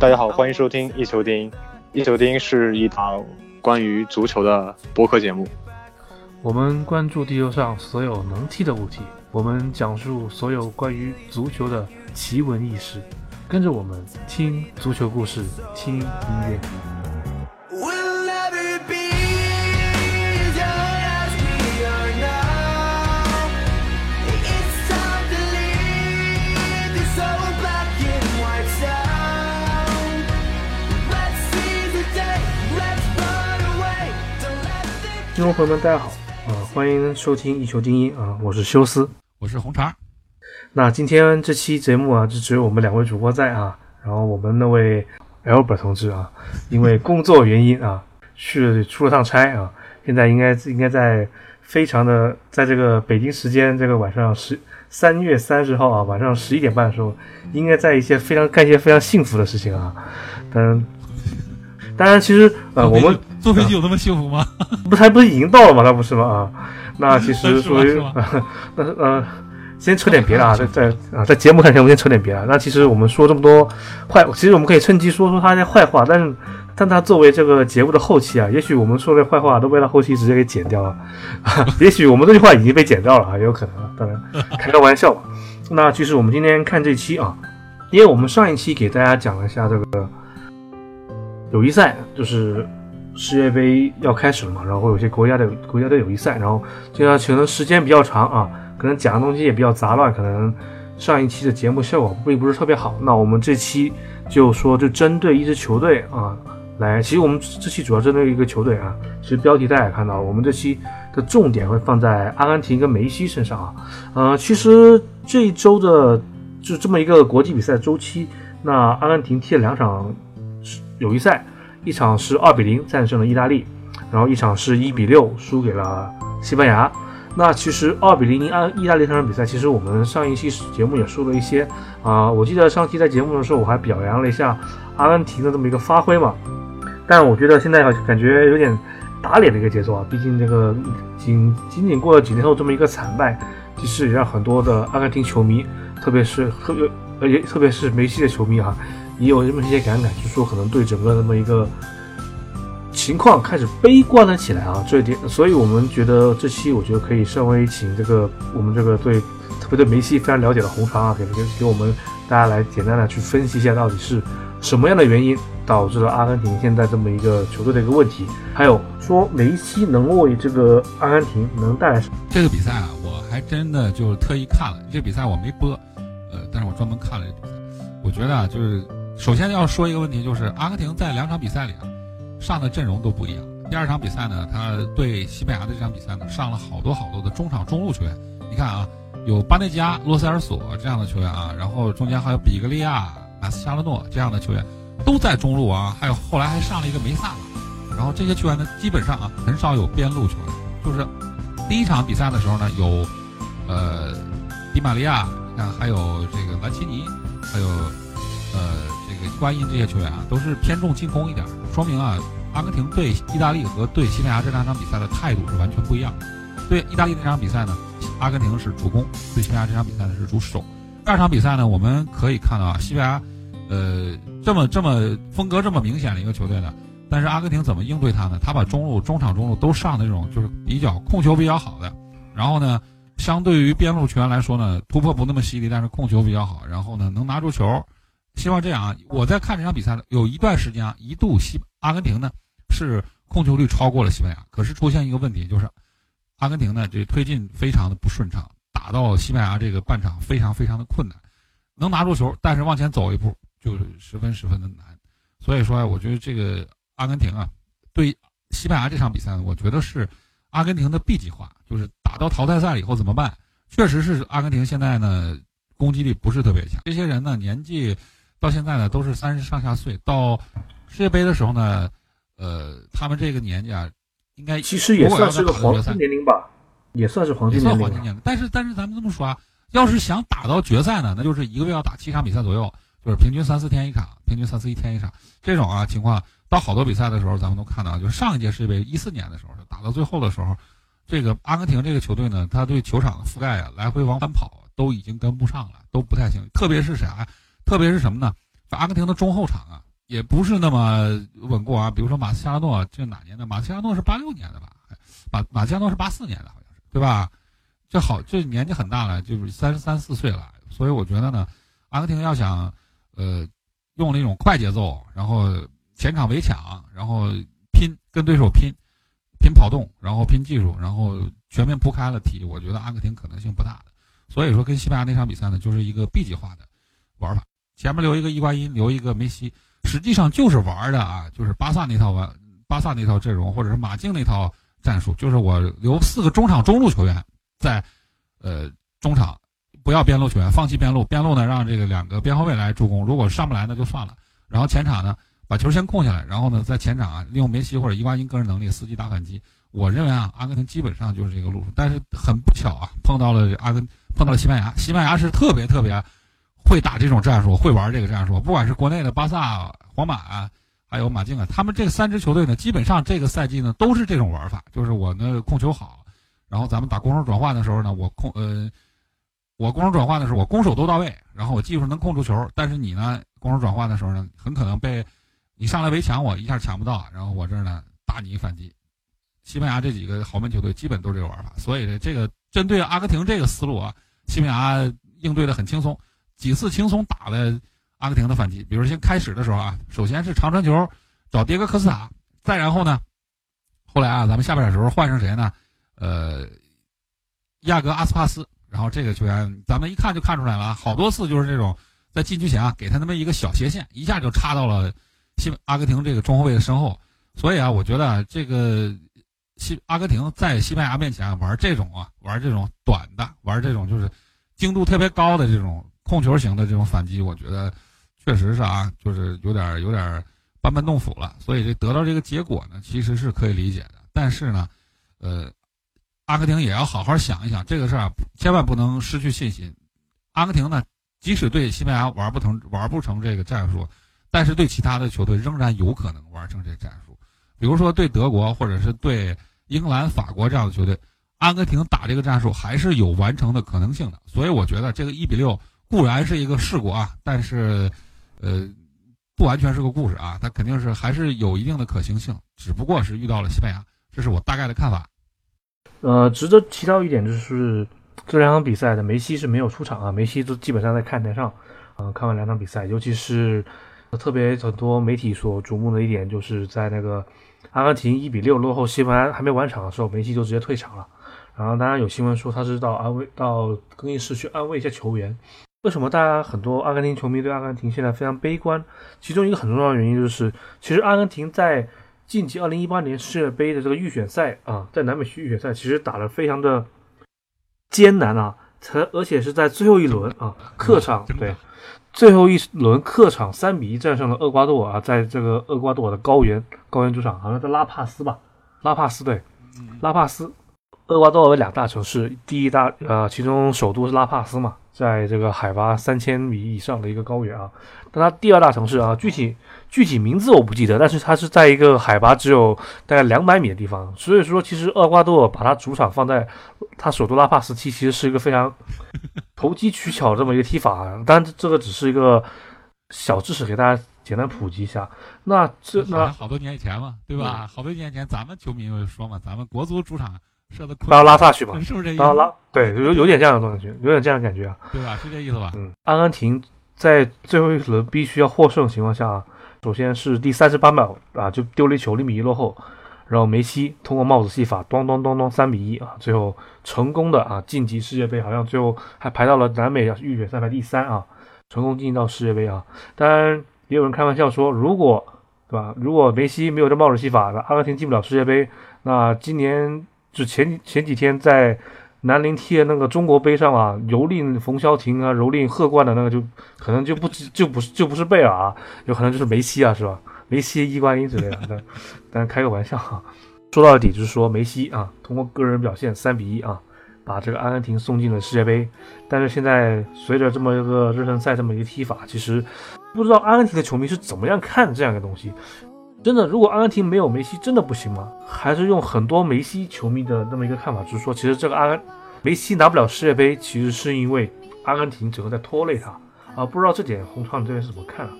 大家好，欢迎收听一球丁。一球丁是一档关于足球的播客节目。我们关注地球上所有能踢的物体，我们讲述所有关于足球的奇闻异事。跟着我们听足球故事，听音乐。听众朋友们，大家好，啊、欢迎收听一球精英啊，我是修斯。我是红茶，那今天这期节目啊，就只有我们两位主播在啊，然后我们那位 Albert 同志啊，因为工作原因啊，去了出了趟差啊，现在应该应该在非常的在这个北京时间这个晚上十三月三十号啊晚上十一点半的时候，应该在一些非常干一些非常幸福的事情啊，但当然其实呃我们坐飞机有那么幸福吗？不是还不是已经到了吗？那不是吗？啊，那其实属于那 呃，先扯点别的啊，在在啊，在节目看前我们先扯点别的。那其实我们说这么多坏，其实我们可以趁机说说他的坏话，但是但他作为这个节目的后期啊，也许我们说的坏话都被他后期直接给剪掉了，啊、也许我们这句话已经被剪掉了啊，也有可能啊，当然开个玩笑吧。那其实我们今天看这期啊，因为我们上一期给大家讲了一下这个友谊赛，就是世界杯要开始了嘛，然后有些国家的国家的友谊赛，然后这样可能时间比较长啊，可能讲的东西也比较杂乱，可能上一期的节目效果并不是特别好。那我们这期就说就针对一支球队啊来，其实我们这期主要针对一个球队啊，其实标题大家也看到，我们这期的重点会放在阿根廷跟梅西身上啊。呃，其实这一周的就这么一个国际比赛周期，那阿根廷踢了两场友谊赛，一场是二比零战胜了意大利，然后一场是一比六输给了西班牙。那其实二比零零安意大利这场比赛，其实我们上一期节目也说了一些啊、我记得上期在节目的时候我还表扬了一下阿根廷的这么一个发挥嘛，但我觉得现在感觉有点打脸的一个节奏啊，毕竟这个仅仅仅过了几天后这么一个惨败，其实也让很多的阿根廷球迷，特别是特别而且特别是梅西的球迷啊，也有这么一些感慨，就说可能对整个这么一个情况开始悲观了起来啊，这一点，所以我们觉得这期我觉得可以稍微请这个我们这个对特别对梅西非常了解的红茶啊，给给给我们大家来简单的去分析一下到底是什么样的原因导致了阿根廷现在这么一个球队的一个问题，还有说梅西能为这个阿根廷能带来什么？这个比赛啊，我还真的就特意看了。这比赛我没播，呃，但是我专门看了这比赛。我觉得啊，就是首先要说一个问题，就是阿根廷在两场比赛里啊，上的阵容都不一样。第二场比赛呢，他对西班牙的这场比赛呢，上了好多好多的中场中路球员。你看啊，有巴内加、洛塞尔索这样的球员啊，然后中间还有比格利亚、马斯查勒诺这样的球员，都在中路啊，还有后来还上了一个梅萨。然后这些球员呢，基本上啊很少有边路球员，就是第一场比赛的时候呢，有呃迪玛利亚，你看还有这个兰奇尼，还有呃瓜因这些球员啊，都是偏重进攻一点，说明啊，阿根廷对意大利和对西班牙这两场比赛的态度是完全不一样的。对意大利这场比赛呢，阿根廷是主攻；对西班牙这场比赛呢是主守。第二场比赛呢，我们可以看到啊，西班牙呃这么这么风格这么明显的一个球队呢，但是阿根廷怎么应对他呢？他把中路、中场、中路都上的这种就是比较控球比较好的，然后呢，相对于边路球员来说呢，突破不那么犀利，但是控球比较好，然后呢能拿住球。希望这样啊！我在看这场比赛的有一段时间啊，一度西阿根廷呢是控球率超过了西班牙，可是出现一个问题，就是阿根廷呢这推进非常的不顺畅，打到西班牙这个半场非常非常的困难，能拿住球，但是往前走一步就是十分十分的难。所以说啊，我觉得这个阿根廷啊，对西班牙这场比赛呢，我觉得是阿根廷的 B 计划，就是打到淘汰赛了以后怎么办？确实是阿根廷现在呢攻击力不是特别强，这些人呢年纪到现在呢都是三十上下岁，到世界杯的时候呢，呃，他们这个年纪啊，应该其实也算是个黄金年龄吧，也算是黄金年龄了。算黄金年龄。但是但是咱们这么说啊，要是想打到决赛呢，那就是一个月要打七场比赛左右，就是平均三四天一场，平均三四一天一场。这种啊情况，到好多比赛的时候，咱们都看到，就是上一届世界杯一四年的时候，打到最后的时候，这个阿根廷这个球队呢，他对球场的覆盖啊，来回往返跑都已经跟不上了，都不太行。特别是啥？特别是什么呢？阿根廷的中后场啊，也不是那么稳固啊。比如说马斯切拉诺，这哪年的？马斯切拉诺是八六年的吧？马马斯切拉诺是八四年的，好像是，对吧？这好，这年纪很大了，就是三十三四岁了。所以我觉得呢，阿根廷要想，呃，用那种快节奏，然后前场围抢，然后拼跟对手拼，拼跑动，然后拼技术，然后全面铺开了踢，我觉得阿根廷可能性不大的。所以说，跟西班牙那场比赛呢，就是一个 B 级化的玩法，前面留一个伊瓜因，留一个梅西，实际上就是玩的啊，就是巴萨那套玩，巴萨那套阵容，或者是马竞那套战术，就是我留四个中场中路球员在，呃，中场不要边路球员，放弃边路，边路呢让这个两个边后卫来助攻，如果上不来那就算了，然后前场呢把球先控下来，然后呢在前场啊利用梅西或者伊瓜因个人能力伺机打反击。我认为啊，阿根廷基本上就是这个路数，但是很不巧啊，碰到了阿根。碰到了西班牙，西班牙是特别特别会打这种战术，会玩这个战术。不管是国内的巴萨、皇马，还有马竞啊，他们这三支球队呢，基本上这个赛季呢都是这种玩法，就是我呢控球好，然后咱们打攻守转换的时候呢，我控呃，我攻守转换的时候我攻守都到位，然后我技术能控住球，但是你呢攻守转换的时候呢，很可能被你上来围抢我一下抢不到，然后我这儿呢打你一反击。西班牙这几个豪门球队基本都是这个玩法，所以呢，这个针对阿根廷这个思路啊。西班牙应对的很轻松，几次轻松打了阿根廷的反击。比如先开始的时候啊，首先是长传球找迭戈科斯塔，再然后呢，后来啊，咱们下半场时候换成谁呢？呃，亚格阿斯帕斯。然后这个球员咱们一看就看出来了，好多次就是这种在禁区前啊，给他那么一个小斜线，一下就插到了西阿根廷这个中后卫的身后。所以啊，我觉得这个。西阿根廷在西班牙面前玩这种啊，玩这种短的，玩这种就是精度特别高的这种控球型的这种反击，我觉得确实是啊，就是有点有点班门弄斧了。所以这得到这个结果呢，其实是可以理解的。但是呢，呃，阿根廷也要好好想一想这个事儿啊，千万不能失去信心。阿根廷呢，即使对西班牙玩不成玩不成这个战术，但是对其他的球队仍然有可能玩成这战术，比如说对德国或者是对。英格兰、法国这样的球队，阿根廷打这个战术还是有完成的可能性的。所以我觉得这个一比六固然是一个事故啊，但是，呃，不完全是个故事啊，它肯定是还是有一定的可行性。只不过是遇到了西班牙，这是我大概的看法。呃，值得提到一点就是，这两场比赛的梅西是没有出场啊，梅西都基本上在看台上。嗯，看完两场比赛，尤其是特别很多媒体所瞩目的一点，就是在那个。阿根廷一比六落后西班牙，还没完场的时候，梅西就直接退场了。然后当然有新闻说他是到安慰到更衣室去安慰一下球员。为什么大家很多阿根廷球迷对阿根廷现在非常悲观？其中一个很重要的原因就是，其实阿根廷在晋级二零一八年世界杯的这个预选赛啊，在南美区预选赛其实打得非常的艰难啊，才而且是在最后一轮啊，客场对。最后一轮客场三比一战胜了厄瓜多尔啊，在这个厄瓜多尔的高原高原主场，好像在拉帕斯吧，拉帕斯对，拉帕斯，厄瓜多尔为两大城市，第一大呃，其中首都是拉帕斯嘛，在这个海拔三千米以上的一个高原啊，但它第二大城市啊，具体具体名字我不记得，但是它是在一个海拔只有大概两百米的地方，所以说其实厄瓜多尔把它主场放在它首都拉帕斯踢，其实是一个非常。投机取巧这么一个踢法，当然这个只是一个小知识，给大家简单普及一下。那这那好多年以前嘛，对吧？好多年前咱们球迷说嘛，咱们国足主场设的到拉萨去嘛，是不是这意思？到拉对，有有点这样的感觉，有点这样的感觉啊，对吧？是这意思吧？嗯，阿根廷在最后一轮必须要获胜的情况下，首先是第三十八秒啊，就丢了一球，零比一落后。然后梅西通过帽子戏法，咚咚咚咚，三比一啊，最后成功的啊晋级世界杯，好像最后还排到了南美预选赛排第三啊，成功晋级到世界杯啊。当然也有人开玩笑说，如果对吧，如果梅西没有这帽子戏法，那阿根廷进不了世界杯，那今年就前前几天在南宁踢的那个中国杯上啊，蹂躏冯潇霆啊，蹂躏贺冠的那个就可能就不就不是就不是贝尔啊，有可能就是梅西啊，是吧？梅西、伊瓜因之类的，但但开个玩笑哈。说到底就是说，梅西啊，通过个人表现三比一啊，把这个阿根廷送进了世界杯。但是现在随着这么一个热身赛这么一个踢法，其实不知道阿根廷的球迷是怎么样看这样一个东西。真的，如果阿根廷没有梅西，真的不行吗？还是用很多梅西球迷的那么一个看法，就是说，其实这个阿根梅西拿不了世界杯，其实是因为阿根廷整个在拖累他啊。不知道这点红川这边是怎么看啊？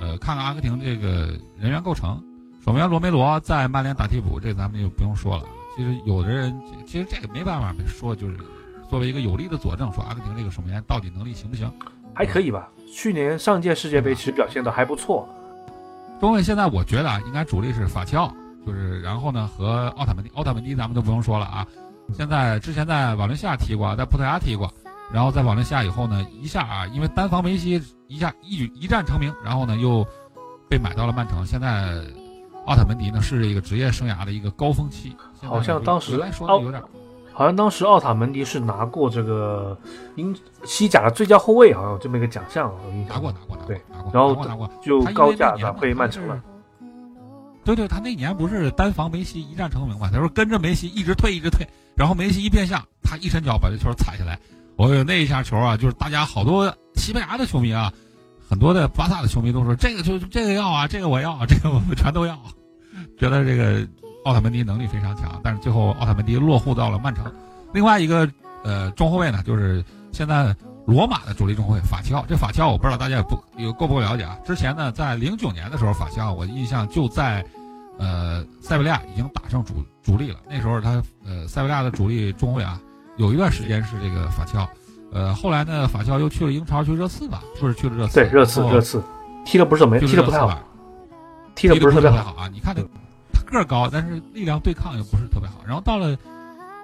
呃，看看阿根廷这个人员构成，守门员罗梅罗在曼联打替补，这咱们就不用说了。其实有的人，其实这个没办法说，就是作为一个有力的佐证，说阿根廷这个守门员到底能力行不行？还可以吧。去年上届世界杯其实表现的还不错。中卫现在我觉得啊，应该主力是法齐奥，就是然后呢和奥塔门迪，奥塔门迪咱们都不用说了啊。现在之前在瓦伦西亚踢过，在葡萄牙踢过，然后在瓦伦西亚以后呢，一下啊，因为单防梅西一下一举一战成名，然后呢又被买到了曼城。现在奥塔门迪呢是这个职业生涯的一个高峰期，好像当时原来说的有点好像当时奥塔门迪是拿过这个英西甲的最佳后卫，好像有这么一个奖项，我印象拿过拿过拿过对，拿过，然后拿过拿过，就高价转会曼城了。。对对，他那年不是单防梅西一战成名嘛？他说跟着梅西一直退一直退，然后梅西一变向，他一伸脚把这球踩下来。我有那一下球啊，就是大家好多西班牙的球迷啊，很多的巴萨的球迷都说这个就这个要啊，这个我要，这个我们全都要，觉得这个奥塔门迪能力非常强，但是最后奥塔门迪落户到了曼城。另外一个呃中后卫呢，就是现在罗马的主力中后卫法齐奥。这法齐奥我不知道大家也不有够不够了解啊？之前呢，在零九年的时候，法齐奥我印象就在呃塞维利亚已经打上主主力了。那时候他呃塞维利亚的主力中卫啊，有一段时间是这个法齐奥。呃，后来呢，法齐奥又去了英超，去热刺吧，是不是去了热刺？对，热刺热刺踢的不是怎么踢的不太好，踢的不是特别好。啊！你看他，他个高，但是力量对抗又不是特别好。然后到了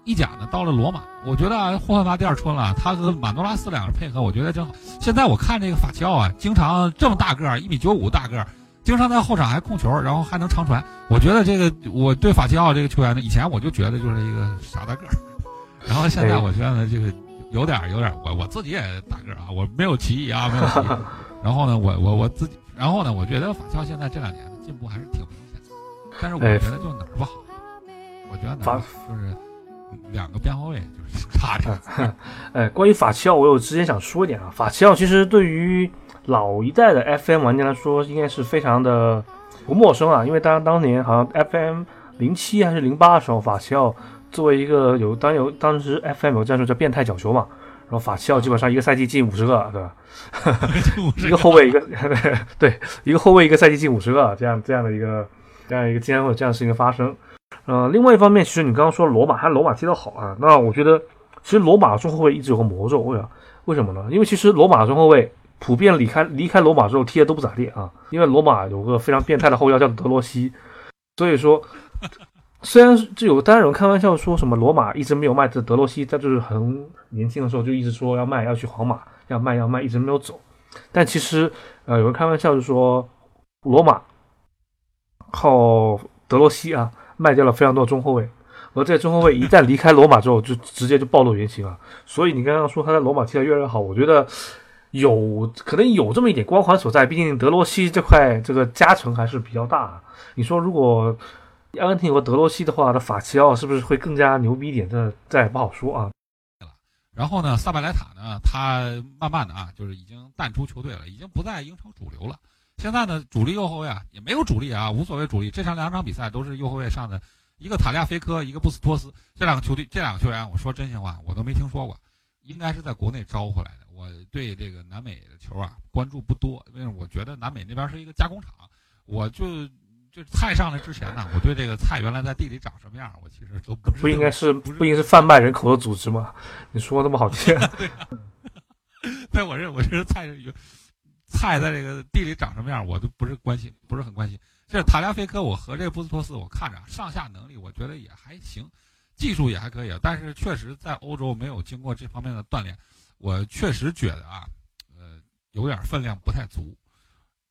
意甲呢，到了罗马，我觉得，霍焕发第二春了。他和马诺拉斯两个配合，我觉得正好。现在我看这个法齐奥啊，经常这么大个儿，一米九五大个儿，经常在后场还控球，然后还能长传。我觉得这个，我对法齐奥这个球员呢，以前我就觉得就是一个傻大个儿，然后现在我觉得呢，这个有点有点，我我自己也大个儿啊，我没有歧义啊，没有歧义。然后呢，我我我自己，然后呢，我觉得法乔现在这两年进步还是挺明显的，但是我哎觉得就哪儿不好，我觉得哪法儿就是两个边后卫就是 差着。哎，关于法齐奥，我有之前想说一点啊。法齐奥其实对于老一代的 FM 玩家来说，应该是非常的不陌生啊。因为当当年好像 FM 零七还是零八的时候，法齐奥作为一个有当有当时 FM 有战术叫变态角球嘛，然后法齐奥基本上一个赛季进五十个，对吧？一个后卫一个对，一个后卫一个赛季进五十个，这样这样的一个这样一个竟然会有这样的事情发生。呃，另外一方面，其实你刚刚说罗马，还罗马踢得好啊，那我觉得其实罗马中后卫一直有个魔咒，为啥？为什么呢？因为其实罗马中后卫普遍离开离开罗马之后踢的都不咋地啊，因为罗马有个非常变态的后腰叫德罗西，所以说虽然就有当然有人开玩笑说什么罗马一直没有卖这德罗西，他就是很年轻的时候就一直说要卖，要去皇马，要卖要卖，一直没有走。但其实呃有人开玩笑就说罗马靠德罗西啊卖掉了非常多的中后卫，而这中后卫一旦离开罗马之后，就直接就暴露原形了。所以你刚刚说他在罗马踢得越来越好，我觉得有可能有这么一点光环所在。毕竟德罗西这块这个加成还是比较大。你说如果阿根廷有个德罗西的话，那法齐奥是不是会更加牛逼一点？这这也不好说啊。然后呢，萨巴莱塔呢，他慢慢的啊，就是已经淡出球队了，已经不在英超主流了。现在呢，主力右后卫啊也没有主力啊，无所谓主力。这场两场比赛都是右后卫上的，一个塔利亚菲科，一个布斯托斯。这两个球队，这两个球员，我说真心话，我都没听说过，应该是在国内招回来的。我对这个南美的球啊关注不多，因为我觉得南美那边是一个加工厂。我就就菜上来之前呢，我对这个菜原来在地里长什么样，我其实都不不应该是不应该是贩卖人口的组织吗？你说那么好听，在我这，我这个菜是有菜在这个地里长什么样，我都不是关心，不是很关心。这塔利菲科，我和这个布斯托斯，我看着上下能力，我觉得也还行，技术也还可以，但是确实在欧洲没有经过这方面的锻炼，我确实觉得啊，呃，有点分量不太足。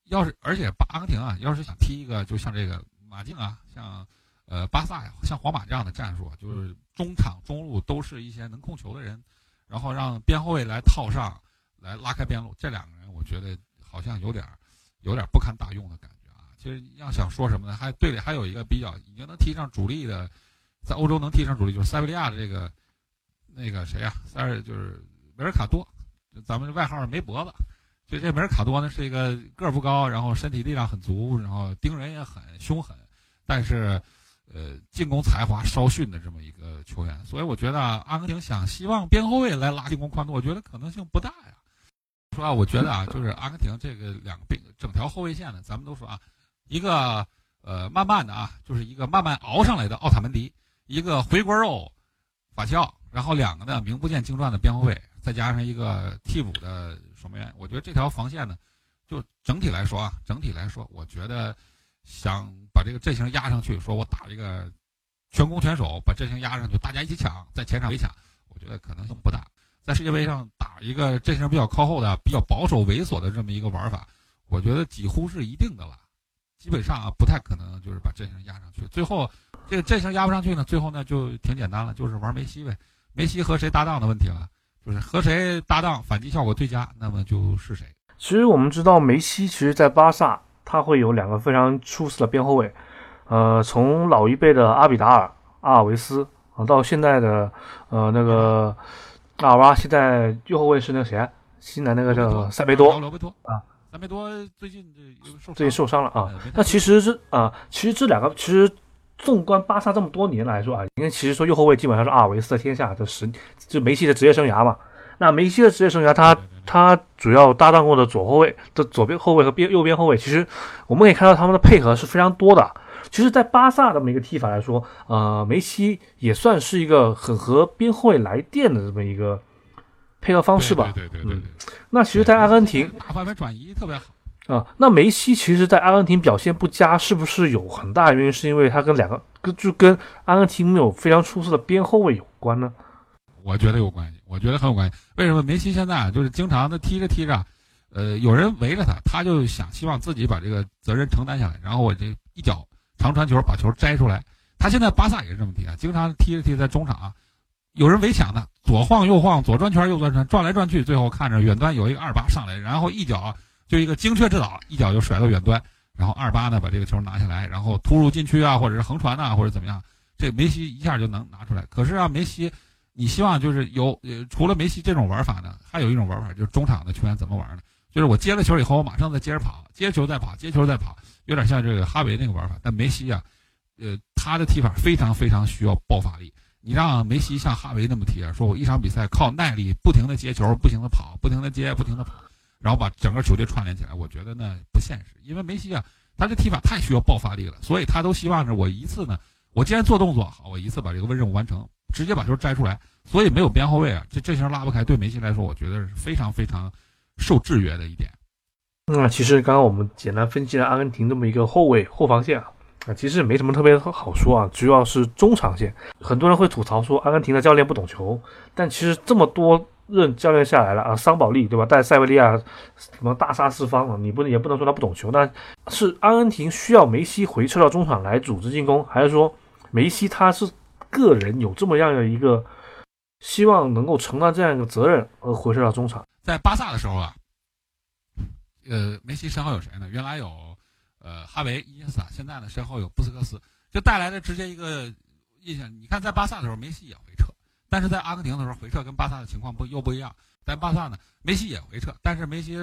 要是而且阿根廷啊，要是想踢一个就像这个马竞啊，像呃巴萨呀，像皇马这样的战术，就是中场中路都是一些能控球的人，然后让边后卫来套上，来拉开边路。这两个人我觉得好像有点有点不堪大用的感觉啊。其实要想说什么呢，还队里还有一个比较已经能踢上主力的，在欧洲能踢上主力就是塞维利亚的这个那个谁呀、塞尔就是维尔卡多，咱们外号没脖子。就这门卡多呢是一个个儿不高，然后身体力量很足，然后盯人也很凶狠，但是呃进攻才华稍逊的这么一个球员。所以我觉得阿根廷想希望边后卫来拉进攻宽度，我觉得可能性不大呀。说啊，我觉得啊，就是阿根廷这个两个边整条后卫线呢，咱们都说啊，一个呃慢慢的啊，就是一个慢慢熬上来的奥塔门迪，一个回锅肉法乔，然后两个呢名不见经传的边后卫，再加上一个替补的守门员，我觉得这条防线呢，就整体来说啊，整体来说，我觉得想把这个阵型压上去，说我打一个全攻全守，把阵型压上去，大家一起抢，在前场围抢，我觉得可能性不大。在世界杯上打一个阵型比较靠后的、比较保守猥琐的这么一个玩法，我觉得几乎是一定的了。基本上啊，不太可能就是把阵型压上去。最后这个阵型压不上去呢，最后呢就挺简单了，就是玩梅西呗。梅西和谁搭档的问题了，就是和谁搭档反击效果最佳，那么就是谁。其实我们知道梅西，其实在巴萨他会有两个非常出色的边后卫，呃，从老一辈的阿比达尔、阿尔维斯啊，到现在的呃那个尔瓦，现在右后卫是那个谁啊？新来那个叫塞梅多，罗贝托啊，塞梅多最近这最近受伤了啊。那其实是啊、其实这两个其实纵观巴萨这么多年来说啊，因为其实说右后卫基本上是阿尔维斯的天下，这十就梅西的职业生涯嘛。那梅西的职业生涯，他他主要搭档过的左后卫的左边后卫和边右边后卫，其实我们可以看到他们的配合是非常多的。其实，在巴萨这么一个踢法来说，呃，梅西也算是一个很合边后卫来电的这么一个配合方式吧。对对对对对嗯。那其实，在阿根廷大范围转移特别好。啊，那梅西其实，在阿根廷表现不佳，是不是有很大原因是因为他跟两个跟就跟阿根廷没有非常出色的边后卫有关呢？我觉得有关系，我觉得很有关系。为什么梅西现在啊，就是经常的踢着踢着，呃，有人围着他，他就想希望自己把这个责任承担下来，然后我这一脚长传球把球摘出来。他现在巴萨也是这么踢啊，经常踢着踢在中场啊，有人围抢他，左晃右晃，左转圈右转圈，转来转去，最后看着远端有一个二八上来，然后一脚就一个精确制导，一脚就甩到远端，然后二八呢把这个球拿下来，然后突入禁区啊，或者是横传呐、或者怎么样，这梅西一下就能拿出来。可是啊，梅西。你希望就是有，除了梅西这种玩法呢，还有一种玩法就是中场的球员怎么玩呢？就是我接了球以后，我马上再接着跑，接球再跑，接球再跑，有点像这个哈维那个玩法。但梅西啊，呃，他的踢法非常非常需要爆发力。你让梅西像哈维那么踢啊，说我一场比赛靠耐力，不停的接球，不停的跑，不停的接，不停的跑，然后把整个球队串联起来，我觉得呢不现实。因为梅西啊，他这踢法太需要爆发力了，所以他都希望着我一次呢，我既然做动作好，我一次把这个任务完成，直接把球摘出来。所以没有边后卫啊，这阵型拉不开，对梅西来说，我觉得是非常非常受制约的一点。那其实刚刚我们简单分析了阿根廷这么一个后卫后防线啊，啊，其实也没什么特别好说啊，主要是中场线。很多人会吐槽说阿根廷的教练不懂球，但其实这么多任教练下来了啊，桑保利对吧，带塞维利亚什么大杀四方啊，你不能也不能说他不懂球，那是阿根廷需要梅西回撤到中场来组织进攻，还是说梅西他是个人有这么样的一个希望能够承担这样一个责任而回撤到中场？在巴萨的时候啊，呃，梅西身后有谁呢？原来有呃哈维、伊涅斯塔，现在呢身后有布斯克斯，就带来的直接一个印象。你看在巴萨的时候，梅西也回撤，但是在阿根廷的时候回撤跟巴萨的情况不又不一样。在巴萨呢，梅西也回撤，但是梅西、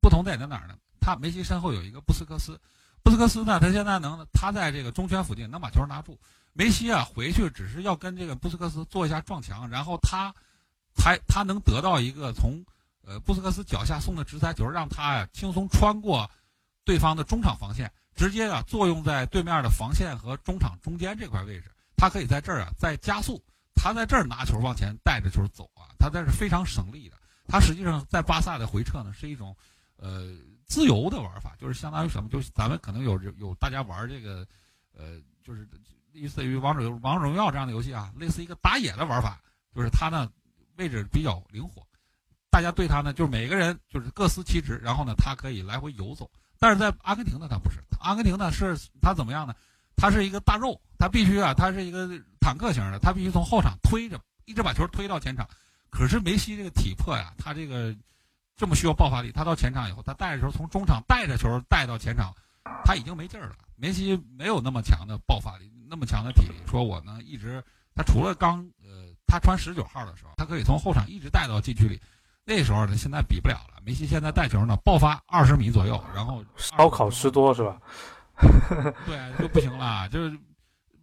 不同点在哪儿呢？他梅西身后有一个布斯克斯，布斯克斯呢，他现在能他在这个中圈附近能把球拿住。梅西啊，回去只是要跟这个布斯克斯做一下撞墙，然后他才他能得到一个从呃布斯克斯脚下送的直塞球，让他呀、轻松穿过对方的中场防线，直接啊作用在对面的防线和中场中间这块位置。他可以在这儿啊再加速，他在这儿拿球往前带着球走啊，他这是非常省力的。他实际上在巴萨的回撤呢是一种呃自由的玩法，就是相当于什么？就是咱们可能有有大家玩这个呃就是类似于王者王者荣耀这样的游戏啊，类似一个打野的玩法，就是他呢位置比较灵活，大家对他呢就是每个人就是各司其职，然后呢他可以来回游走。但是在阿根廷呢，他不是，阿根廷呢是他怎么样呢？他是一个大肉，他必须啊，他是一个坦克型的，他必须从后场推着，一直把球推到前场。可是梅西这个体魄呀，他这个这么需要爆发力，他到前场以后，他带着球从中场带着球带到前场，他已经没劲儿了。梅西没有那么强的爆发力，那么强的体力，说我呢一直他除了刚呃他穿十九号的时候，他可以从后场一直带到禁区里，那时候呢，现在比不了了。梅西现在带球呢，爆发二十米左右，然后烧烤吃多是吧？对就不行了，就是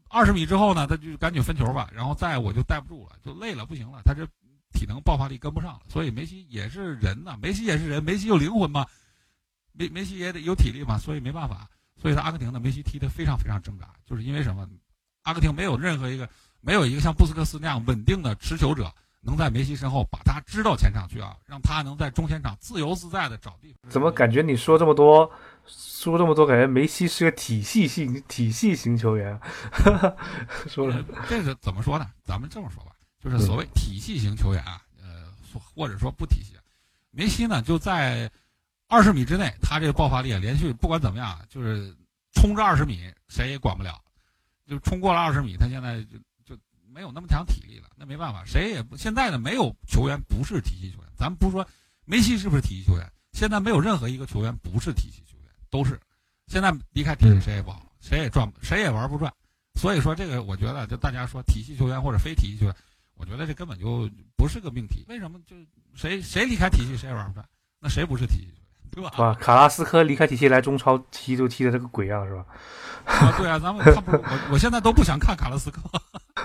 二十米之后呢，他就赶紧分球吧，然后再我就带不住了，就累了，不行了，他这体能爆发力跟不上了。所以梅西也是人呐，梅西也是人，梅西有灵魂嘛，梅梅西也得有体力嘛，所以没办法。所以他阿根廷的，梅西踢得非常非常挣扎，就是因为什么？阿根廷没有任何一个没有一个像布斯克斯那样稳定的持球者，能在梅西身后把他支到前场去啊，让他能在中前场自由自在的找地方。怎么感觉你说这么多，说这么多，感觉梅西是个体系性体系型球员？说了，这个怎么说呢？咱们这么说吧，就是所谓体系型球员啊，呃，或者说不体系，梅西呢就在二十米之内，他这个爆发力啊，连续不管怎么样，就是冲着二十米，谁也管不了。就冲过了二十米，他现在没有那么强体力了。那没办法，谁也不现在呢，没有球员不是体系球员。咱们不是说梅西是不是体系球员，现在没有任何一个球员不是体系球员，都是。现在离开体系谁也不好，谁也转，谁也玩不转。所以说这个，我觉得就大家说体系球员或者非体系球员，我觉得这根本就不是个命题。为什么？就谁谁离开体系谁也玩不转，那谁不是体系球员？对吧？是吧？卡拉斯科离开体系来中超踢就踢的这个鬼样是吧？啊，对啊，咱们 他不我，我现在都不想看卡拉斯科，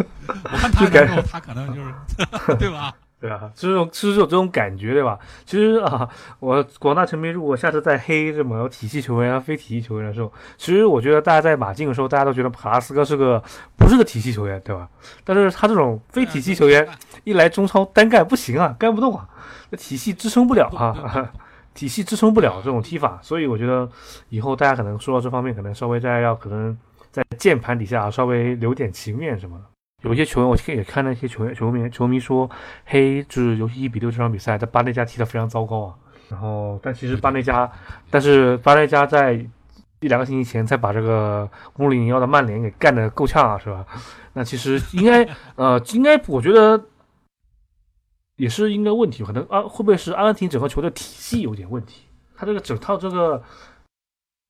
我看他的时候，他可能就是，对吧？对啊，就是种，就是有这种感觉，对吧？其实啊，我广大球迷如果下次再黑这么体系球员啊、非体系球员的时候，其实我觉得大家在马竞的时候，大家都觉得卡拉斯科是个不是个体系球员，对吧？但是他这种非体系球员一来中超单干不行啊，干不动啊，那体系支撑不了啊。体系支撑不了这种踢法，所以我觉得以后大家可能说到这方面，可能稍微再要可能在键盘底下稍微留点情面什么的。有些球员，我也看那些球员球迷球迷说，嘿，就是游戏一比六这场比赛，在巴内加踢得非常糟糕啊。然后，但其实巴内加，但是巴内加在一两个星期前才把这个穆里尼奥的曼联给干得够呛啊，是吧？那其实应该呃，应该我觉得。也是应该问题，可能啊，会不会是阿根廷整个球队体系有点问题？他这个整套这个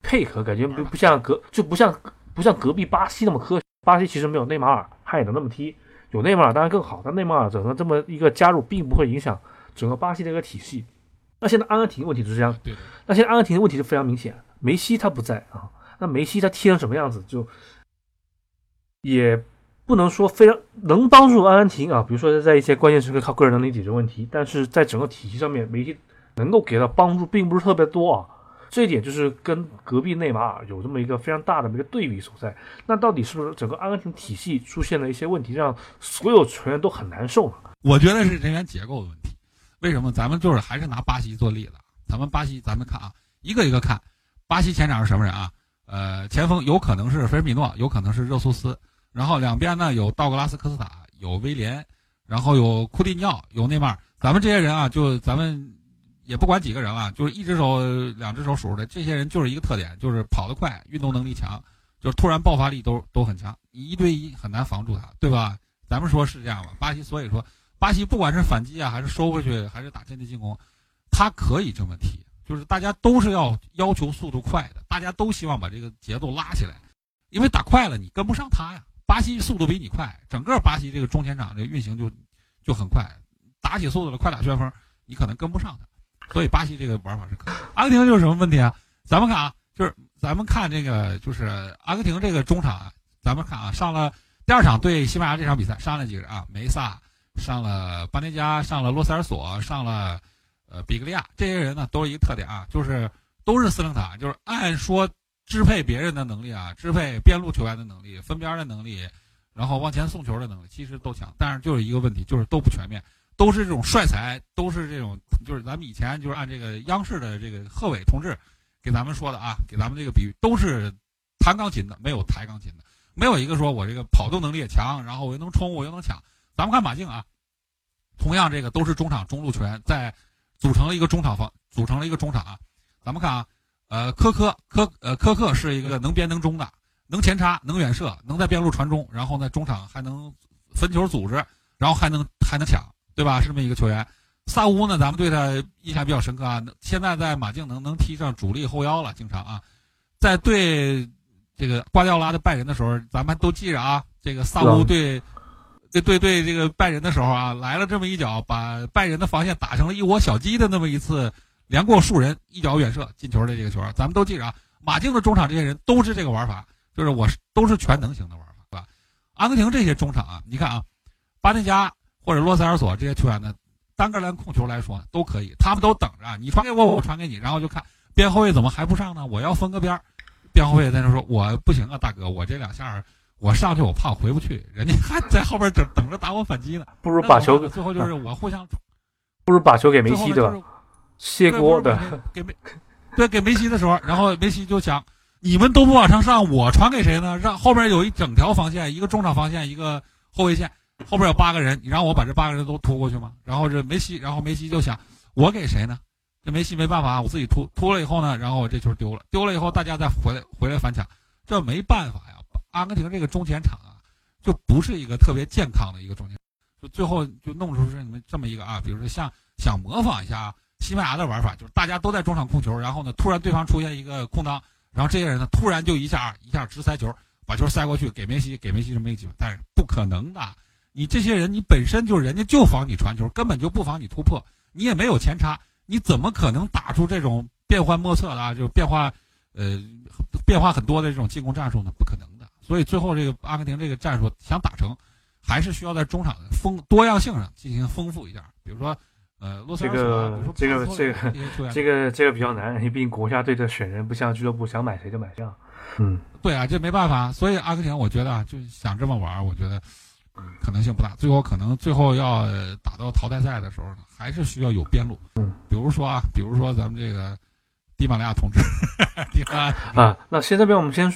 配合感觉不不像隔就不像不像隔壁巴西那么科学。巴西其实没有内马尔，他也能那么踢。有内马尔当然更好，但内马尔整个这么一个加入，并不会影响整个巴西的一个体系。那现在阿根廷问题就是这样，那现在阿根廷的问题就非常明显，梅西他不在啊，那梅西他踢成什么样子就也。不能说非常能帮助阿根廷啊，比如说在一些关键时刻靠个人能力解决问题，但是在整个体系上面，梅西能够给到帮助并不是特别多啊。这一点就是跟隔壁内马尔有这么一个非常大的一个对比所在。那到底是不是整个阿根廷体系出现了一些问题，让所有球员都很难受呢？我觉得是人员结构的问题。为什么？咱们就是还是拿巴西做例子。咱们巴西，咱们看啊，一个一个看，巴西前场是什么人啊？呃，前锋有可能是菲尔米诺，有可能是热苏斯。然后两边呢有道格拉斯科斯塔，有威廉，然后有库蒂尼奥，有内马尔。咱们这些人啊，就咱们也不管几个人了，就是一只手、两只手数出来，这些人就是一个特点，就是跑得快，运动能力强，就是突然爆发力都都很强。你一对一很难防住他，对吧？咱们说是这样吧？巴西，所以说巴西不管是反击啊，还是收回去，还是打阵地进攻，他可以这么踢，就是大家都是要要求速度快的，大家都希望把这个节奏拉起来，因为打快了你跟不上他呀。巴西速度比你快，整个巴西这个中前场这运行就就很快，打起速度来快打旋风，你可能跟不上他，所以巴西这个玩法是可。阿根廷就是什么问题啊？咱们看啊，就是咱们看这个就是阿根廷这个中场啊，咱们看啊，上了第二场对西班牙这场比赛上了几个人啊？梅萨上了，巴内加上了，罗塞尔索上了，呃，比格利亚这些人呢都是一个特点啊，就是都是司令塔，就是按说。支配别人的能力啊，支配边路球员的能力，分边的能力，然后往前送球的能力，其实都强。但是就是一个问题，就是都不全面，都是这种帅才，都是这种，就是咱们以前就是按这个央视的这个贺伟同志给咱们说的啊，给咱们这个比喻，都是弹钢琴的，没有抬钢琴的，没有一个说我这个跑动能力也强，然后我又能冲，我又能抢。咱们看马竞啊，同样这个都是中场中路球员，在组成了一个中场方，组成了一个中场啊。咱们看啊。呃，科科科呃科克是一个能边能中的，能前插，能远射，能在边路传中，然后呢中场还能分球组织，然后还能还能抢，对吧？是这么一个球员。萨乌呢，咱们对他印象比较深刻啊。现在在马竞能能踢上主力后腰了，经常啊。在对这个瓜迪奥拉的拜仁的时候，咱们都记着啊。这个萨乌对对对对，这个拜仁的时候啊，来了这么一脚，把拜仁的防线打成了一窝小鸡的那么一次连过数人一脚远射进球的这个球，咱们都记着啊。马竞的中场这些人都是这个玩法，就是我是都是全能型的玩法，对吧？阿根廷这些中场啊，你看啊，巴内加或者洛塞尔索这些球员呢，单个来控球来说都可以，他们都等着你传给我，我传给你，然后就看边后卫怎么还不上呢？我要分个边儿，边后卫在那说，我不行啊，大哥，我这两下儿我上去我怕我回不去，人家还在后边等等着打我反击呢。不如把球最后就是我互相不如把球给梅西对吧？卸锅的，给梅 对给梅西的时候，然后梅西就想，你们都不往上上，我传给谁呢？让后边有一整条防线，一个中场防线，一个后卫线，后边有八个人，你让我把这八个人都突过去吗？然后这梅西，然后梅西就想，我给谁呢？这梅西没办法，我自己突突了以后呢，然后我这球丢了，丢了以后大家再回来回来反抢，这没办法呀。阿根廷这个中前场啊，就不是一个特别健康的一个中前场，就最后就弄出是你们这么一个啊，比如说像想模仿一下西班牙的玩法，就是大家都在中场控球，然后呢，突然对方出现一个空当，然后这些人呢，突然就一下一下直塞球，把球塞过去给梅西，给梅西这么一个机会，但是不可能的。你这些人，你本身就人家就防你传球，根本就不防你突破，你也没有前插，你怎么可能打出这种变幻莫测的啊？就变化，呃，变化很多的这种进攻战术呢？不可能的。所以最后这个阿根廷这个战术想打成，还是需要在中场的丰多样性上进行丰富一下，比如说。呃，这个这个 这个这个这个比较难，因为毕竟国家队的选人不像俱乐部想买谁就买这样。嗯，对啊，这没办法，所以阿根廷我觉得啊，就想这么玩，我觉得嗯可能性不大。最后可能最后要呃打到淘汰赛的时候呢，还是需要有边路。嗯，比如说啊，比如说咱们这个迪马利亚同志，迪马啊，那现在边我们先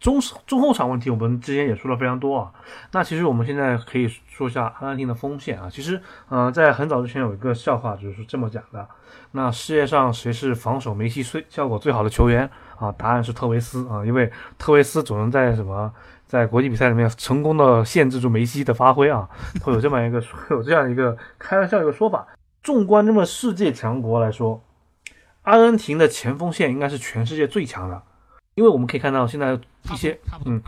中中后场问题，我们之前也说了非常多啊。那其实我们现在可以说一下阿根廷的锋线啊。其实，呃，在很早之前有一个笑话，就是这么讲的：那世界上谁是防守梅西最效果最好的球员啊？答案是特维斯啊，因为特维斯总能在什么在国际比赛里面成功的限制住梅西的发挥啊，会有这么一个有这样一个开玩笑一个说法。纵观这么世界强国来说，阿根廷的前锋线应该是全世界最强的。因为我们可以看到现在一些嗯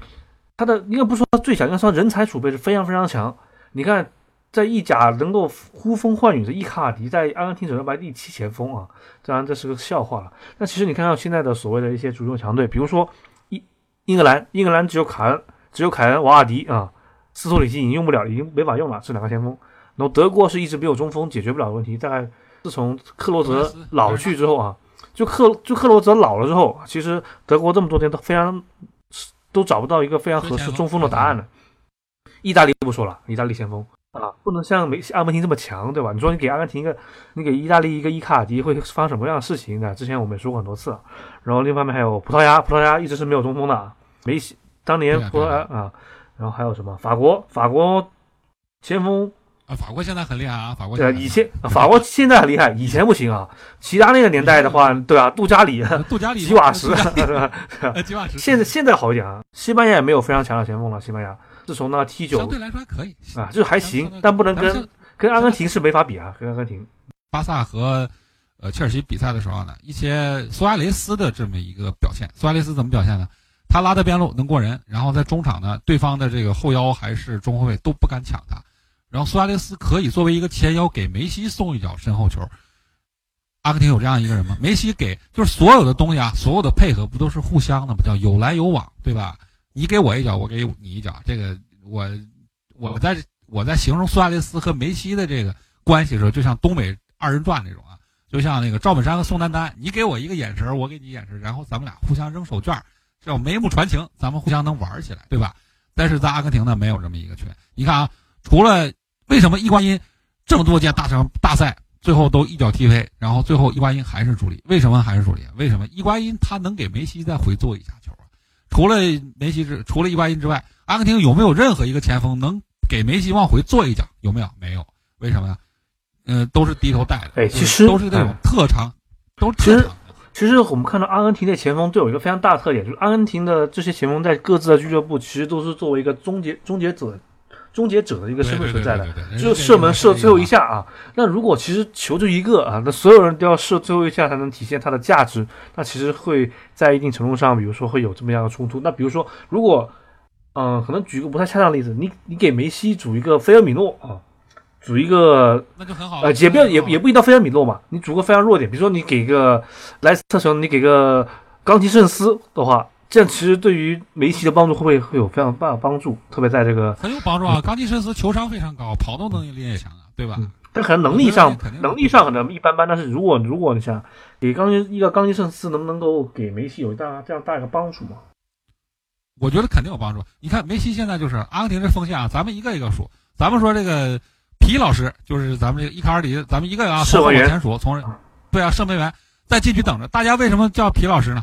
他的应该不说他最强，应该说人才储备是非常非常强。你看，在意甲能够呼风唤雨的伊卡尔迪，在阿根廷只能排第七前锋啊，当然这是个笑话了。但其实你看到现在的所谓的一些主流强队，比如说英英格兰，英格兰只有凯恩，只有凯恩、瓦尔迪啊，斯托里奇已经用不了，已经没法用了，这两个前锋。然后德国是一直没有中锋，解决不了的问题。大概自从克洛泽老去之后啊，就克就克罗泽老了之后，其实德国这么多年都非常都找不到一个非常合适中锋的答案了。意大利不说了，意大利前锋啊，不能像梅阿根廷这么强，对吧？你说你给阿根廷一个，你给意大利一个伊卡尔迪会发生什么样的事情呢？之前我们也说过很多次了。然后另一方面还有葡萄牙，葡萄牙一直是没有中锋的啊，梅西当年葡萄牙啊，然后还有什么法国，法国前锋啊，法国现在很厉害啊，法国对啊，现在以前法国现在很厉害，以前不行啊。其他那个年代的话，对啊，杜加里、呃杜加里、吉瓦什，吉瓦什，现在现在好一点啊。西班牙也没有非常强的前锋了，西班牙自从那 T 九相对来说还可以啊，这还行，但不能跟跟阿根廷是没法比啊，跟阿根廷。巴萨和呃切尔西比赛的时候呢，一些苏亚雷斯的这么一个表现。苏亚雷斯怎么表现呢？他拉的边路能过人，然后在中场呢，对方的这个后腰还是中后卫都不敢抢他，然后苏亚雷斯可以作为一个前腰给梅西送一脚身后球。阿根廷有这样一个人吗？梅西给就是所有的东西啊，所有的配合不都是互相的吗？叫有来有往，对吧？你给我一脚，我给你一脚。这个我我在我在形容苏亚雷斯和梅西的这个关系的时候，就像东北二人转那种啊，就像那个赵本山和宋丹丹，你给我一个眼神，我给你眼神，然后咱们俩互相扔手绢，叫眉目传情，咱们互相能玩起来，对吧？但是在阿根廷呢，没有这么一个圈。你看啊，除了为什么伊瓜因这么多届大场大赛最后都一脚踢飞，然后最后伊瓜因还是主力？为什么还是主力？为什么伊瓜因他能给梅西再回做一下球啊？除了梅西之除了伊瓜因之外，阿根廷有没有任何一个前锋能给梅西往回做一脚？有没有？没有。为什么呀？嗯、都是低头带的。哎其实都是那种哎特长，都是其实特长。其实我们看到阿根廷的前锋都有一个非常大的特点，就是阿根廷的这些前锋在各自的俱乐部其实都是作为一个终结终结者、终结者的一个身份存在的。就射门射最后一下啊。那如果其实球就一个啊，那所有人都要射最后一下才能体现它的价值，那其实会在一定程度上，比如说会有这么样的冲突。那比如说，如果嗯、可能举个不太恰当的例子，你你给梅西组一个菲尔米诺啊，组一个那就很好了。呃，也不要也也不一定到菲尔米诺嘛，你组个非常弱点，比如说你给个莱斯特城，你给个冈吉圣斯的话，这样其实对于梅西的帮助会不会会有非常大的帮助？特别在这个，很有帮助啊。冈基申斯球商非常高，跑动能力也强啊，对吧？嗯但可能能力上能力上可能一般般，但是如果如果你想给冈吉一个冈吉圣斯，能不能够给梅西有大这样大一个帮助吗？我觉得肯定有帮助。你看梅西现在就是阿根廷这锋线啊，咱们一个一个数。咱们说这个皮老师，就是咱们这个伊卡尔迪，咱们一个啊，从后射门员往前数，从对啊，射门员在禁区等着。大家为什么叫皮老师呢？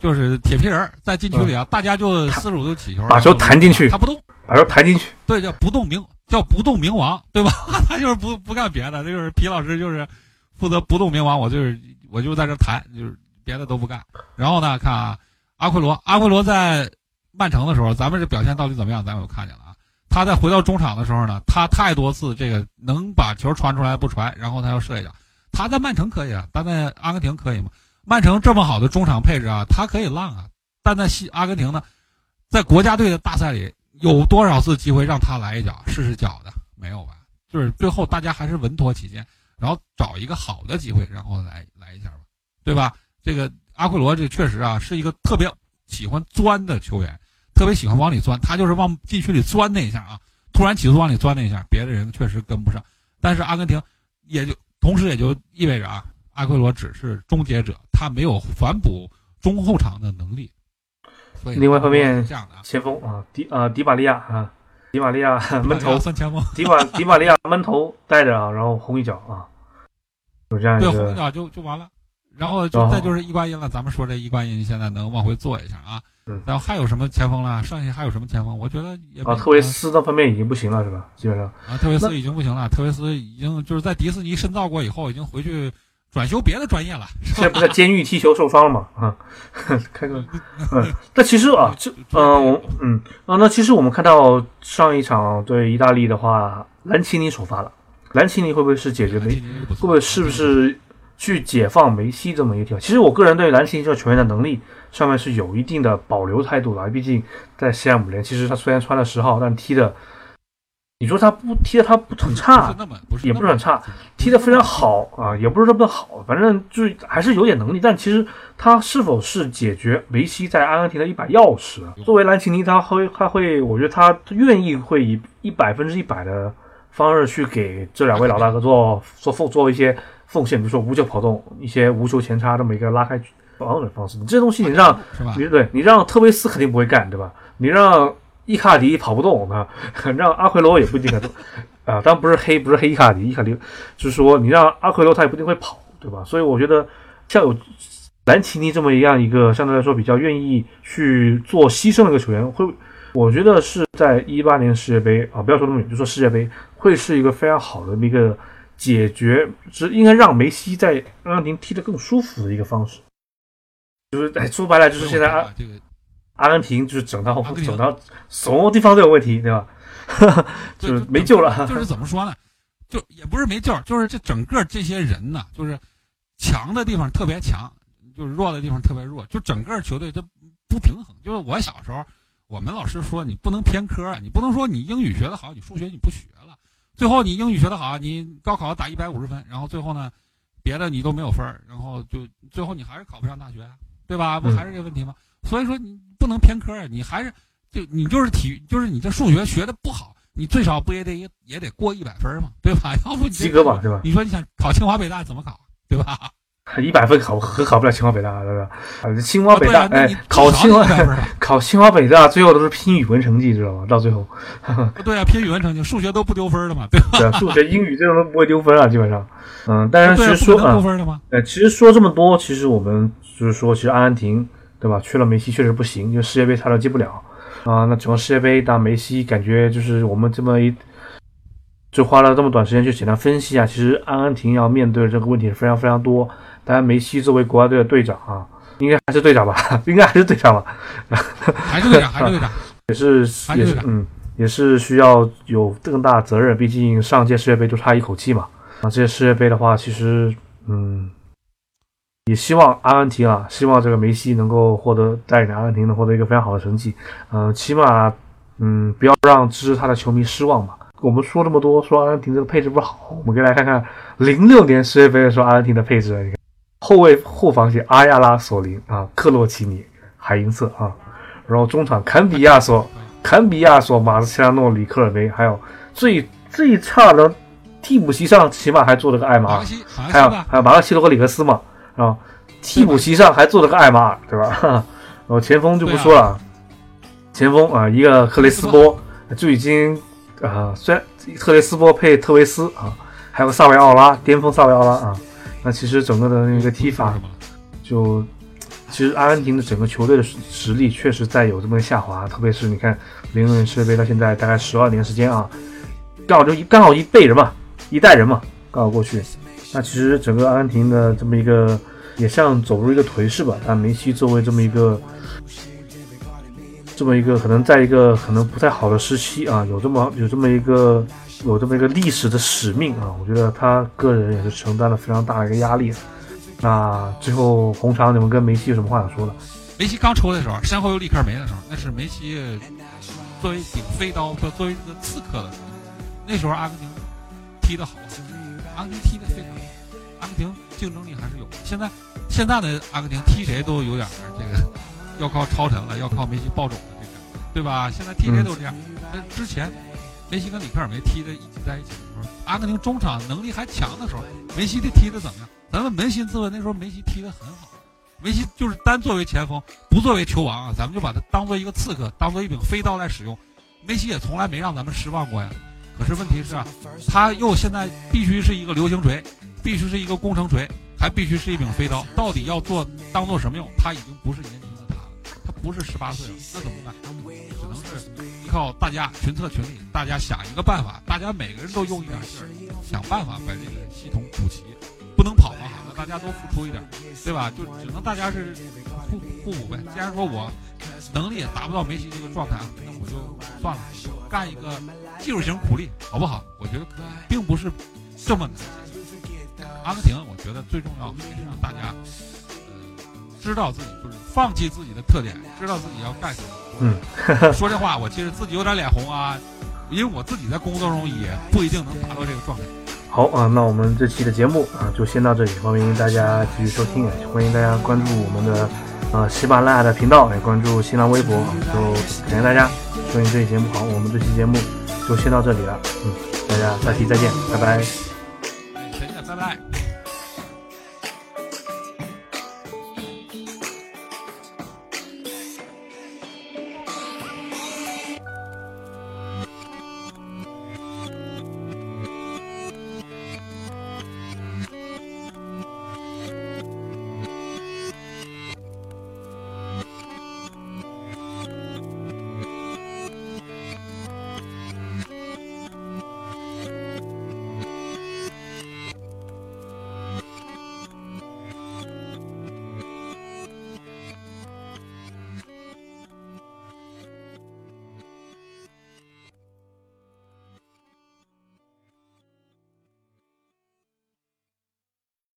就是铁皮人儿在禁区里啊，大家就四十五度起球，把球弹进去他不动，把球弹进去，对，叫不动明，叫不动明王，对吧？他就是不不干别的，这就是皮老师就是负责不动明王，我就是我就在这弹，就是别的都不干。然后呢，看啊，阿奎罗，阿奎罗在曼城的时候，咱们这表现到底怎么样？咱们有看见了啊。他在回到中场的时候呢，他太多次这个能把球传出来不传，然后他要射一脚。他在曼城可以啊，他在阿根廷可以吗？曼城这么好的中场配置啊，他可以浪啊，但在西阿根廷呢，在国家队的大赛里，有多少次机会让他来一脚试试脚的？没有吧？就是最后大家还是稳妥起见，然后找一个好的机会，然后来来一下吧，对吧？这个阿奎罗这确实啊是一个特别喜欢钻的球员，特别喜欢往里钻，他就是往禁区里钻那一下啊，突然起速往里钻那一下，别的人确实跟不上。但是阿根廷也就同时也就意味着啊，阿奎罗只是终结者，他没有反补中后场的能力。所以另外一方面是这样的啊，前锋啊，迪啊迪玛利亚啊，迪玛利亚闷头，三前锋，迪玛迪玛利亚闷头带着啊，然后轰一脚啊，有这样一对，个红一脚就就完了。然后就再就是伊瓜因了，咱们说这伊瓜因现在能往回坐一下啊。嗯然后还有什么前锋了？剩下还有什么前锋？我觉得也啊，特维斯这方面已经不行了是吧？基本上啊，特维斯已经不行了。特维斯已经就是在迪士尼深造过以后，已经回去转修别的专业了。是现在不在监狱踢球受伤了吗啊，开个 嗯，那其实啊，这嗯我嗯啊，那其实我们看到上一场对意大利的话，兰奇尼首发了，兰奇尼会不会是解决梅会不会是不是去解放梅西这么一条？其实我个人对兰奇尼这个球员的能力上面是有一定的保留态度的，毕竟在西汉姆联，其实他虽然穿了十号，但踢的，你说他不踢的他不很不差也不是很差，踢的非常好啊，也不是说不好，反正就是还是有点能力。但其实他是否是解决梅西在阿根廷的一把钥匙啊？作为兰奇尼，他会他会，我觉得他愿意会以一百分之一百的方式去给这两位老大哥做做奉做一些奉献，比如说无球跑动、一些无球前插这么一个拉开防守的方式。你这东西你让是吧？你对你让特维斯肯定不会干，对吧？你让伊卡迪跑不动啊，让阿奎罗也不一定敢动 啊。当然不是黑，不是黑伊卡迪，伊卡迪就是说你让阿奎罗他也不一定会跑，对吧？所以我觉得像有兰奇尼这么一样一个相对来说比较愿意去做牺牲的一个球员，会我觉得是在一八年世界杯啊，不要说那么远，就说世界杯会是一个非常好的一个解决，是应该让梅西在阿根廷踢得更舒服的一个方式。就是哎，说白了就是现在阿阿根廷就是整到整到什么地方都有问题，对吧？就是没救了。就是怎么说呢？就也不是没救，就是这整个这些人呢，就是强的地方特别强，就是弱的地方特别弱，就整个球队它不平衡。就是我小时候，我们老师说你不能偏科，你不能说你英语学得好，你数学你不学了，最后你英语学得好，你高考打一百五十分，然后最后呢，别的你都没有分儿，然后就最后你还是考不上大学，啊对吧？不嗯还是这个问题吗？所以说你不能偏科，你还是就你就是体育，就是你这数学学的不好，你最少不也得也也得过一百分嘛，对吧？要不及格吧，对吧？你说你想考清华北大怎么考，对吧？一百分考可考不了清华北大，对吧？啊，清华北大，哎考清华 考清华北大，最后都是拼语文成绩，知道吗？到最后，对啊，拼语文成绩，数学都不丢分的嘛，对吧？对啊，数学、英语这种都不会丢分啊，基本上。嗯，但是其实说啊不可能丢，分的嘛。呃，其实说这么多，其实我们就是说，其实阿根廷对吧，去了梅西确实不行，因为世界杯他都进不了啊。那整个世界杯，但梅西感觉就是我们这么一，就花了这么短时间去简单分析一下，其实阿根廷要面对的这个问题是非常非常多。当然，梅西作为国家队的队长啊，应该还是队长吧，应该还是队长吧，还是队长，还是队长，也是也是嗯，也是需要有更大责任，毕竟上届世界杯就差一口气嘛。啊，这届世界杯的话，其实嗯，也希望阿根廷啊，希望这个梅西能够获得带领阿根廷能获得一个非常好的成绩。嗯、起码嗯，不要让支持他的球迷失望嘛。我们说这么多，说阿根廷这个配置不好，我们可以来看看零六年世界杯的时候阿根廷的配置。你看，后卫后防线阿亚拉、索林啊，克洛奇尼、海因瑟啊，然后中场坎比亚索、坎比亚索、马斯切拉诺、里克尔梅，还有最最差的替补席上起码还坐了个艾马尔马克，西，马克还有，还有马克西罗和里克斯嘛，啊，替补席上还坐了个艾马尔，对吧？然 后前锋就不说了，前锋啊，一个克雷斯波就已经啊，虽然特雷斯波配特维斯啊，还有个萨维奥拉，巅峰萨维奥拉啊，那其实整个的那个踢法？就，其实阿根廷的整个球队的实实力确实在有这么个下滑，特别是你看零六年世界杯到现在大概十二年时间啊，刚好就一刚好一辈人嘛，一代人嘛，刚好过去。那其实整个阿根廷的这么一个也像走入一个颓势吧。那梅西作为这么一个这么一个可能在一个可能不太好的时期啊，有这么有这么一个有这么一个历史的使命啊，我觉得他个人也是承担了非常大的一个压力。那最后红场，你们跟梅西有什么话想说的？梅西刚出的时候，身后有里克尔梅的时候，那是梅西作为顶飞刀，作作为这个刺客的时候，那时候阿根廷踢得好，阿根廷踢得非常好，阿根廷竞争力还是有的。现在现在的阿根廷踢谁都有点这个要靠超神了，要靠梅西爆种的这个，对吧？现在踢谁都是这样。但之前梅西跟里克尔梅踢的一起在一起的时候，阿根廷中场能力还强的时候，梅西的踢的怎么样？咱们扪心自问，那时候梅西踢得很好。梅西就是单作为前锋，不作为球王啊，咱们就把他当做一个刺客，当做一柄飞刀来使用。梅西也从来没让咱们失望过呀。可是问题是啊，他又现在必须是一个流星锤，必须是一个工程锤，还必须是一柄飞刀。到底要做当做什么用？他已经不是年轻的他了，他不是十八岁了，那怎么办？只能是依靠大家群策群力，大家想一个办法，大家每个人都用一点劲儿，想办法把这个系统补齐。不能跑啊，大家都付出一点，对吧？就只能大家是互互补呗。既然说我能力也达不到梅西这个状态，那我就算了，干一个技术型苦力，好不好？我觉得并不是这么难。阿根廷，我觉得最重要还是让大家呃知道自己就是放弃自己的特点，知道自己要干什么。嗯，说这话我其实自己有点脸红啊，因为我自己在工作中也不一定能达到这个状态。好啊，那我们这期的节目啊就先到这里，欢迎大家继续收听，也欢迎大家关注我们的啊喜马拉雅的频道，也关注新浪微博，就感谢大家收听这期节目。好，我们这期节目就先到这里了，嗯，大家下期，再见，拜拜。